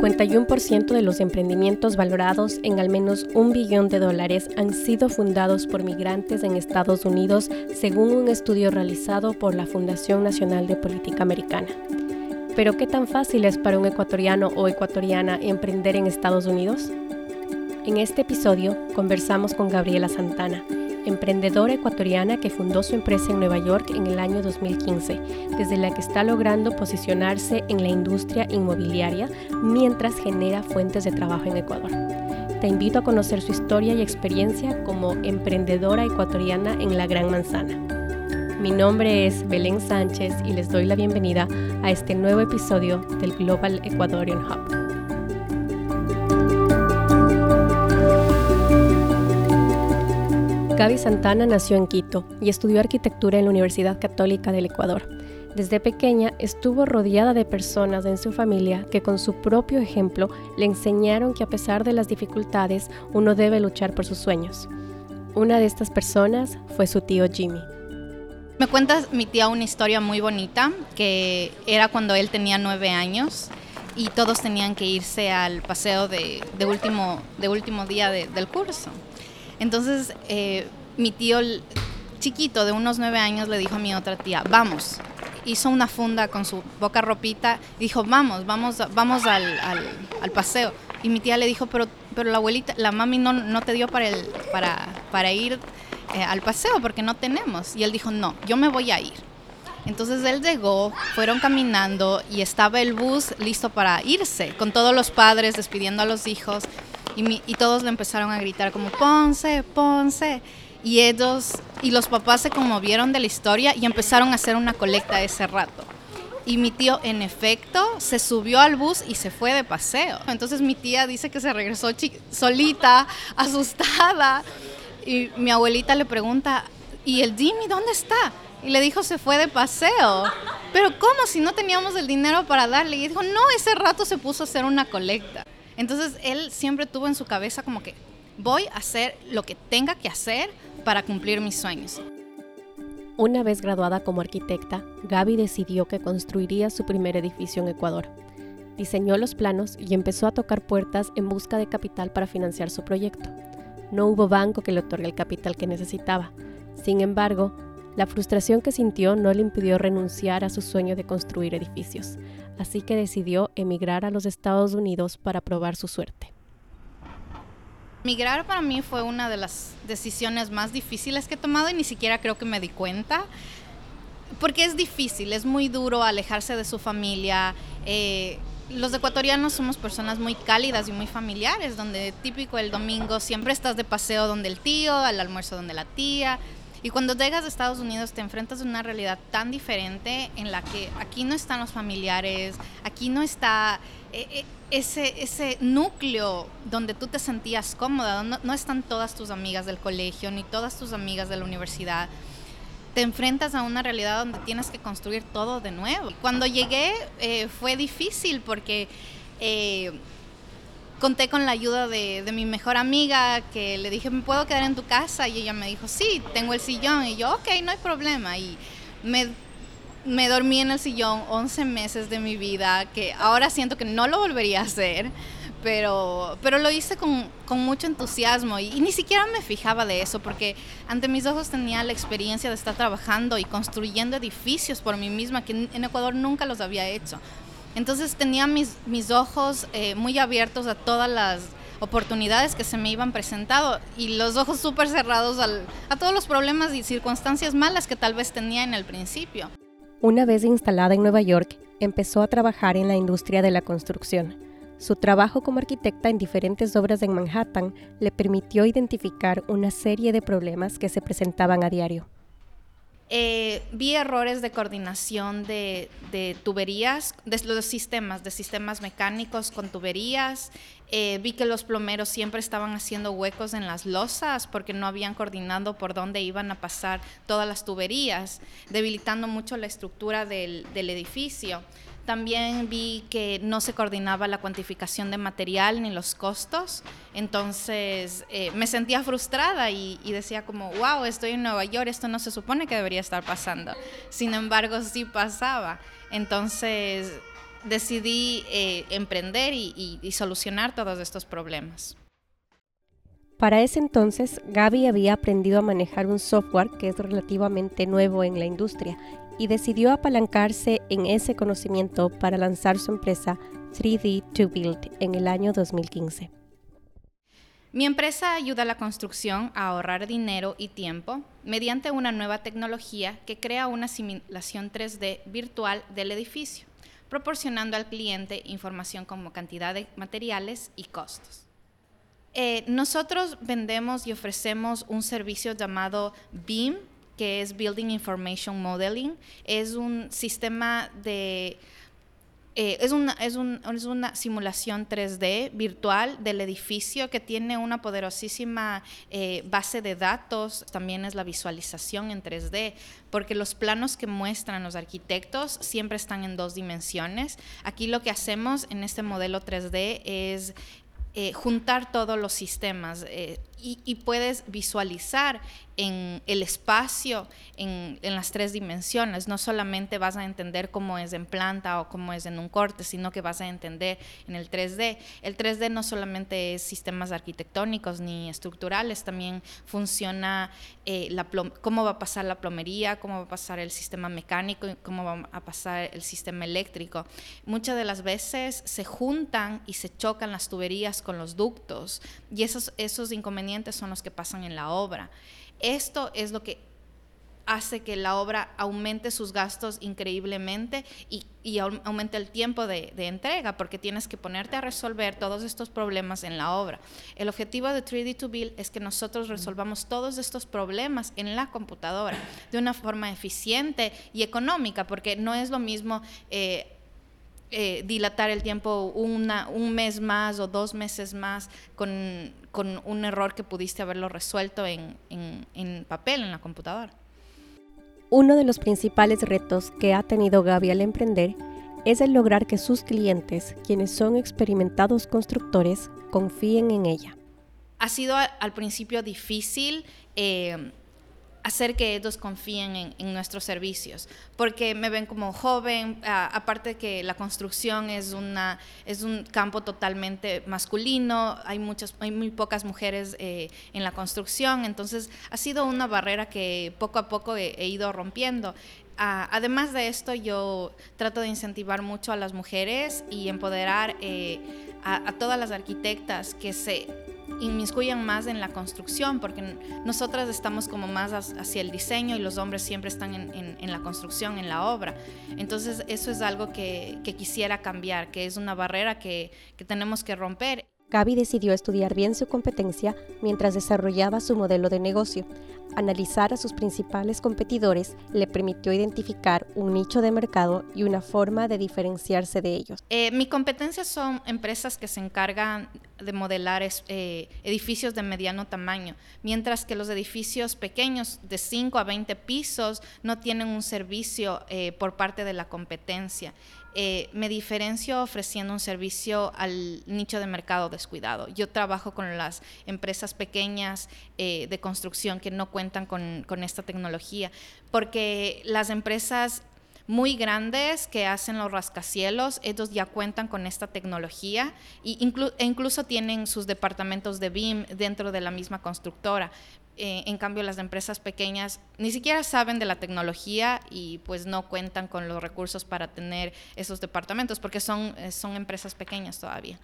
51% de los emprendimientos valorados en al menos un billón de dólares han sido fundados por migrantes en Estados Unidos, según un estudio realizado por la Fundación Nacional de Política Americana. Pero ¿qué tan fácil es para un ecuatoriano o ecuatoriana emprender en Estados Unidos? En este episodio conversamos con Gabriela Santana, emprendedora ecuatoriana que fundó su empresa en Nueva York en el año 2015, desde la que está logrando posicionarse en la industria inmobiliaria mientras genera fuentes de trabajo en Ecuador. Te invito a conocer su historia y experiencia como emprendedora ecuatoriana en la Gran Manzana. Mi nombre es Belén Sánchez y les doy la bienvenida a este nuevo episodio del Global Ecuadorian Hub. Gaby Santana nació en Quito y estudió arquitectura en la Universidad Católica del Ecuador. Desde pequeña estuvo rodeada de personas en su familia que con su propio ejemplo le enseñaron que a pesar de las dificultades uno debe luchar por sus sueños. Una de estas personas fue su tío Jimmy. Me cuenta mi tía una historia muy bonita, que era cuando él tenía nueve años y todos tenían que irse al paseo de, último, de último día del curso. Entonces, eh, mi tío chiquito de unos nueve años le dijo a mi otra tía, vamos. Hizo una funda con su boca ropita y dijo, vamos, vamos, vamos al, paseo. Y mi tía le dijo, pero, pero la abuelita, la mami no, te dio para ir eh, al paseo porque no tenemos. Y él dijo, no, yo me voy a ir. Entonces él llegó, fueron caminando y estaba el bus listo para irse, con todos los padres despidiendo a los hijos. Y, todos le empezaron a gritar como, Ponce, Ponce. Y ellos, y los papás se conmovieron de la historia y empezaron a hacer una colecta ese rato. Y mi tío, en efecto, se subió al bus y se fue de paseo. Entonces mi tía dice que se regresó solita, asustada. Y mi abuelita le pregunta, ¿y el Jimmy dónde está? Y le dijo, se fue de paseo. Pero ¿cómo si no teníamos el dinero para darle? Y dijo, no, ese rato se puso a hacer una colecta. Entonces él siempre tuvo en su cabeza como que voy a hacer lo que tenga que hacer para cumplir mis sueños. Una vez graduada como arquitecta, Gaby decidió que construiría su primer edificio en Ecuador. Diseñó los planos y empezó a tocar puertas en busca de capital para financiar su proyecto. No hubo banco que le otorgue el capital que necesitaba. Sin embargo, la frustración que sintió no le impidió renunciar a su sueño de construir edificios así que decidió emigrar a los Estados Unidos para probar su suerte. Migrar para mí fue una de las decisiones más difíciles que he tomado y ni siquiera creo que me di cuenta, porque es difícil, es muy duro alejarse de su familia. Eh, los ecuatorianos somos personas muy cálidas y muy familiares, donde típico el domingo siempre estás de paseo donde el tío, al almuerzo donde la tía, y cuando llegas a Estados Unidos te enfrentas a una realidad tan diferente en la que aquí no están los familiares, aquí no está eh, eh, ese, ese núcleo donde tú te sentías cómoda, no, están todas tus amigas del colegio ni todas tus amigas de la universidad. Te enfrentas a una realidad donde tienes que construir todo de nuevo. Cuando llegué eh, fue difícil porque conté con la ayuda de, mi mejor amiga que le dije, ¿me puedo quedar en tu casa? Y ella me dijo, sí, tengo el sillón. Y yo, ok, no hay problema. Y me, me dormí en el sillón 11 meses de mi vida, que ahora siento que no lo volvería a hacer. Pero, pero lo hice con, con mucho entusiasmo y, y, ni siquiera me fijaba de eso porque ante mis ojos tenía la experiencia de estar trabajando y construyendo edificios por mí misma que en Ecuador nunca los había hecho. Entonces tenía mis, mis ojos eh, muy abiertos a todas las oportunidades que se me iban presentando y los ojos súper cerrados a todos los problemas y circunstancias malas que tal vez tenía en el principio. Una vez instalada en Nueva York, empezó a trabajar en la industria de la construcción. Su trabajo como arquitecta en diferentes obras en Manhattan le permitió identificar una serie de problemas que se presentaban a diario. Eh, vi errores de coordinación de, tuberías, de los sistemas, de sistemas mecánicos con tuberías. Eh, vi que los plomeros siempre estaban haciendo huecos en las losas porque no habían coordinado por dónde iban a pasar todas las tuberías, debilitando mucho la estructura del edificio. También vi que no se coordinaba la cuantificación de material ni los costos, entonces eh, me sentía frustrada y, decía como, wow, estoy en Nueva York, esto no se supone que debería estar pasando. Sin embargo, sí pasaba. Entonces decidí eh, emprender y, y solucionar todos estos problemas. Para ese entonces, Gaby había aprendido a manejar un software que es relativamente nuevo en la industria y decidió apalancarse en ese conocimiento para lanzar su empresa 3D to Build en el año 2015. Mi empresa ayuda a la construcción a ahorrar dinero y tiempo mediante una nueva tecnología que crea una simulación 3D virtual del edificio, proporcionando al cliente información como cantidad de materiales y costos. Eh, nosotros vendemos y ofrecemos un servicio llamado BIM, que es Building Information Modeling. Es un sistema de eh, es, una, es, una simulación 3D virtual del edificio que tiene una poderosísima eh, base de datos, también es la visualización en 3D, porque los planos que muestran los arquitectos siempre están en dos dimensiones. Aquí lo que hacemos en este modelo 3D es eh, juntar todos los sistemas y, puedes visualizar en el espacio, en, las tres dimensiones. No solamente vas a entender cómo es en planta o cómo es en un corte, sino que vas a entender en el 3D. El 3D no solamente es sistemas arquitectónicos ni estructurales, también funciona eh, la cómo va a pasar la plomería, cómo va a pasar el sistema mecánico y cómo va a pasar el sistema eléctrico. Muchas de las veces se juntan y se chocan las tuberías con los ductos y esos, esos inconvenientes son los que pasan en la obra. Esto es lo que hace que la obra aumente sus gastos increíblemente y, aumente el tiempo de, entrega, porque tienes que ponerte a resolver todos estos problemas en la obra. El objetivo de 3D to Build es que nosotros resolvamos todos estos problemas en la computadora de una forma eficiente y económica, porque no es lo mismo... Eh, eh, dilatar el tiempo una, un mes más o dos meses más con, con un error que pudiste haberlo resuelto en, en, en, papel, en la computadora. Uno de los principales retos que ha tenido Gaby al emprender es el lograr que sus clientes, quienes son experimentados constructores, confíen en ella. Ha sido al principio difícil eh, hacer que ellos confíen en, nuestros servicios, porque me ven como joven, aparte que la construcción es, una, es un campo totalmente masculino, hay, muchas, hay muy pocas mujeres eh, en la construcción, entonces ha sido una barrera que poco a poco he, ido rompiendo. además de esto, yo trato de incentivar mucho a las mujeres y empoderar eh, a todas las arquitectas que se inmiscuyan más en la construcción, porque nosotras estamos como más hacia el diseño y los hombres siempre están en, la construcción, en la obra. Entonces eso es algo que, quisiera cambiar, que es una barrera que, que tenemos que romper. Gaby decidió estudiar bien su competencia mientras desarrollaba su modelo de negocio. Analizar a sus principales competidores le permitió identificar un nicho de mercado y una forma de diferenciarse de ellos. Eh, mi competencia son empresas que se encargan de modelar eh, edificios de mediano tamaño, mientras que los edificios pequeños de 5 a 20 pisos no tienen un servicio eh, por parte de la competencia. Eh, me diferencio ofreciendo un servicio al nicho de mercado descuidado. Yo trabajo con las empresas pequeñas de construcción que no cuentan con, con esta tecnología, porque las empresas muy grandes que hacen los rascacielos, ellos ya cuentan con esta tecnología e incluso tienen sus departamentos de BIM dentro de la misma constructora. Eh, en cambio, las empresas pequeñas ni siquiera saben de la tecnología y pues no cuentan con los recursos para tener esos departamentos porque son, eh, son empresas pequeñas todavía.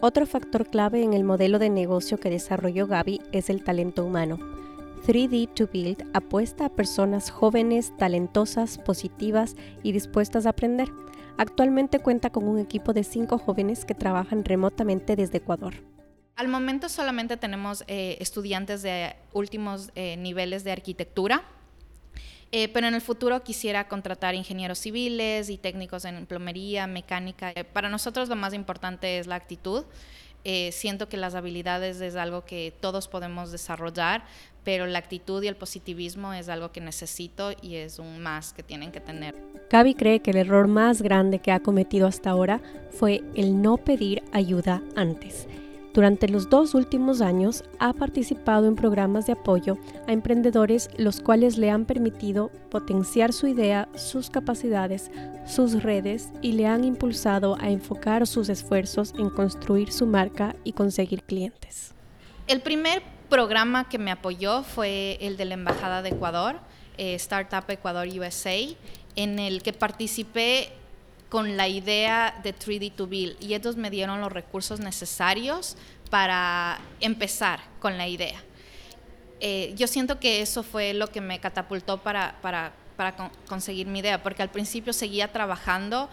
Otro factor clave en el modelo de negocio que desarrolló Gaby es el talento humano. 3D to Build apuesta a personas jóvenes, talentosas, positivas y dispuestas a aprender. Actualmente cuenta con un equipo de cinco jóvenes que trabajan remotamente desde Ecuador. Al momento solamente tenemos eh, estudiantes de últimos eh, niveles de arquitectura, eh, pero en el futuro quisiera contratar ingenieros civiles y técnicos en plomería, mecánica. para nosotros lo más importante es la actitud. siento que las habilidades es algo que todos podemos desarrollar, pero la actitud y el positivismo es algo que necesito y es un más que tienen que tener. Gaby cree que el error más grande que ha cometido hasta ahora fue el no pedir ayuda antes. Durante los dos últimos años ha participado en programas de apoyo a emprendedores los cuales le han permitido potenciar su idea, sus capacidades, sus redes y le han impulsado a enfocar sus esfuerzos en construir su marca y conseguir clientes. El primer programa que me apoyó fue el de la Embajada de Ecuador, eh, Startup Ecuador USA, en el que participé con la idea de 3D to Build y ellos me dieron los recursos necesarios para empezar con la idea. Eh, yo siento que eso fue lo que me catapultó para, para, para conseguir mi idea, porque al principio seguía trabajando,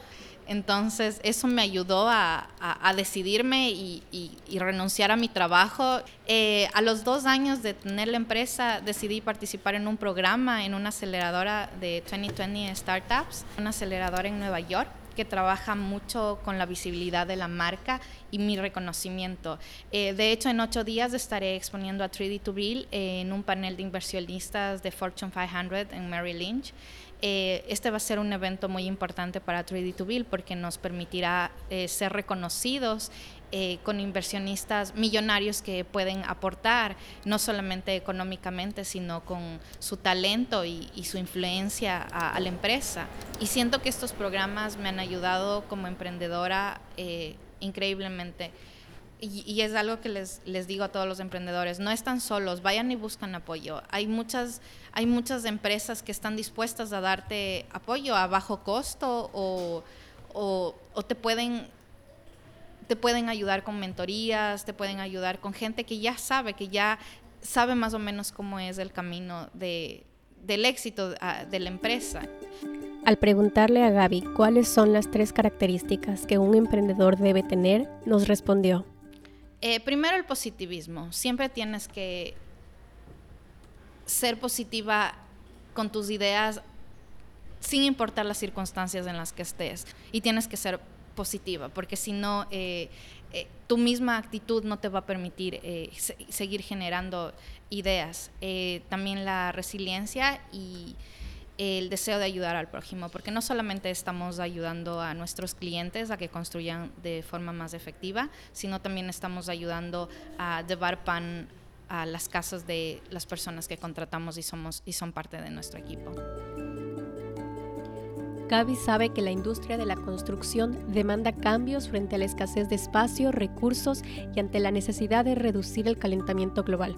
entonces eso me ayudó a, a, decidirme y, y, renunciar a mi trabajo. Eh, a los dos años de tener la empresa decidí participar en un programa en una aceleradora de 2020 Startups, una aceleradora en Nueva York que trabaja mucho con la visibilidad de la marca y mi reconocimiento. Eh, de hecho, en ocho días estaré exponiendo a 3D2Bill en un panel de inversionistas de Fortune 500 en Mary Lynch. Eh, este va a ser un evento muy importante para 3D2Bill porque nos permitirá eh, ser reconocidos eh, con inversionistas millonarios que pueden aportar, no solamente económicamente, sino con su talento y, su influencia a, la empresa. Y siento que estos programas me han ayudado como emprendedora increíblemente. Y, es algo que les, les, digo a todos los emprendedores, no están solos, vayan y buscan apoyo. Hay muchas, hay muchas empresas que están dispuestas a darte apoyo a bajo costo o, o, te, pueden, te pueden ayudar con mentorías, te pueden ayudar con gente que ya sabe, que ya sabe más o menos cómo es el camino de, del éxito ah, de la empresa. Al preguntarle a Gaby cuáles son las tres características que un emprendedor debe tener, nos respondió. Eh, primero el positivismo. Siempre tienes que ser positiva con tus ideas sin importar las circunstancias en las que estés. Y tienes que ser positiva, porque si no, eh, eh, tu misma actitud no te va a permitir seguir generando ideas. también la resiliencia y el deseo de ayudar al prójimo, porque no solamente estamos ayudando a nuestros clientes a que construyan de forma más efectiva, sino también estamos ayudando a llevar pan a las casas de las personas que contratamos y, somos, y son parte de nuestro equipo. Gaby sabe que la industria de la construcción demanda cambios frente a la escasez de espacio, recursos y ante la necesidad de reducir el calentamiento global.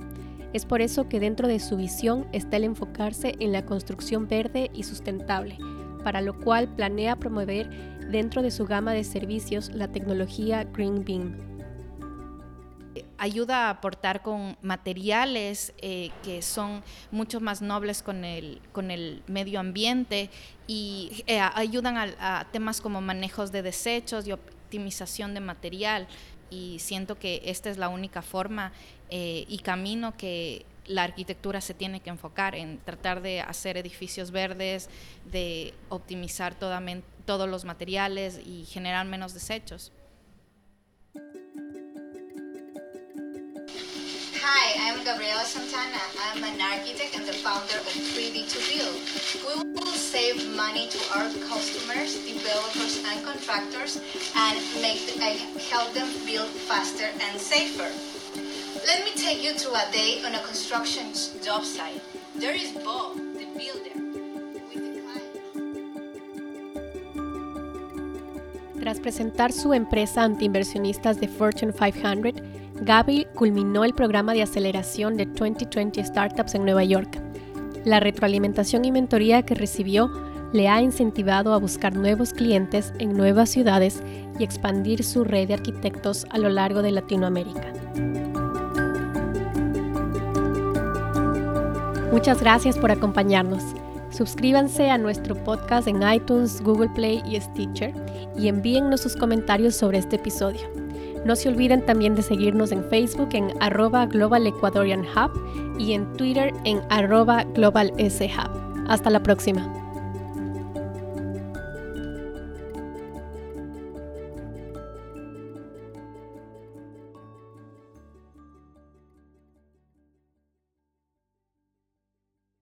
Es por eso que dentro de su visión está el enfocarse en la construcción verde y sustentable, para lo cual planea promover dentro de su gama de servicios la tecnología Green Beam. Ayuda a aportar con materiales eh, que son mucho más nobles con el, con el medio ambiente y eh, ayudan a temas como manejos de desechos y optimización de material y siento que esta es la única forma eh, y camino que la arquitectura se tiene que enfocar en tratar de hacer edificios verdes, de optimizar todos los materiales y generar menos desechos. Hi, I'm Gabriela Santana. I'm an architect and the founder of 3D to Build. We will save money to our customers, developers, and contractors and make uh, help them build faster and safer. Let me take you through a day on a construction job site. There is Bob, the builder. Tras presentar su empresa ante inversionistas de Fortune 500, Gaby culminó el programa de aceleración de 2020 Startups en Nueva York. La retroalimentación y mentoría que recibió le ha incentivado a buscar nuevos clientes en nuevas ciudades y expandir su red de arquitectos a lo largo de Latinoamérica. Muchas gracias por acompañarnos. Suscríbanse a nuestro podcast en iTunes, Google Play y Stitcher y envíennos sus comentarios sobre este episodio. No se olviden también de seguirnos en Facebook en arroba Global Ecuadorian Hub y en Twitter en arroba Global S Hub. Hasta la próxima.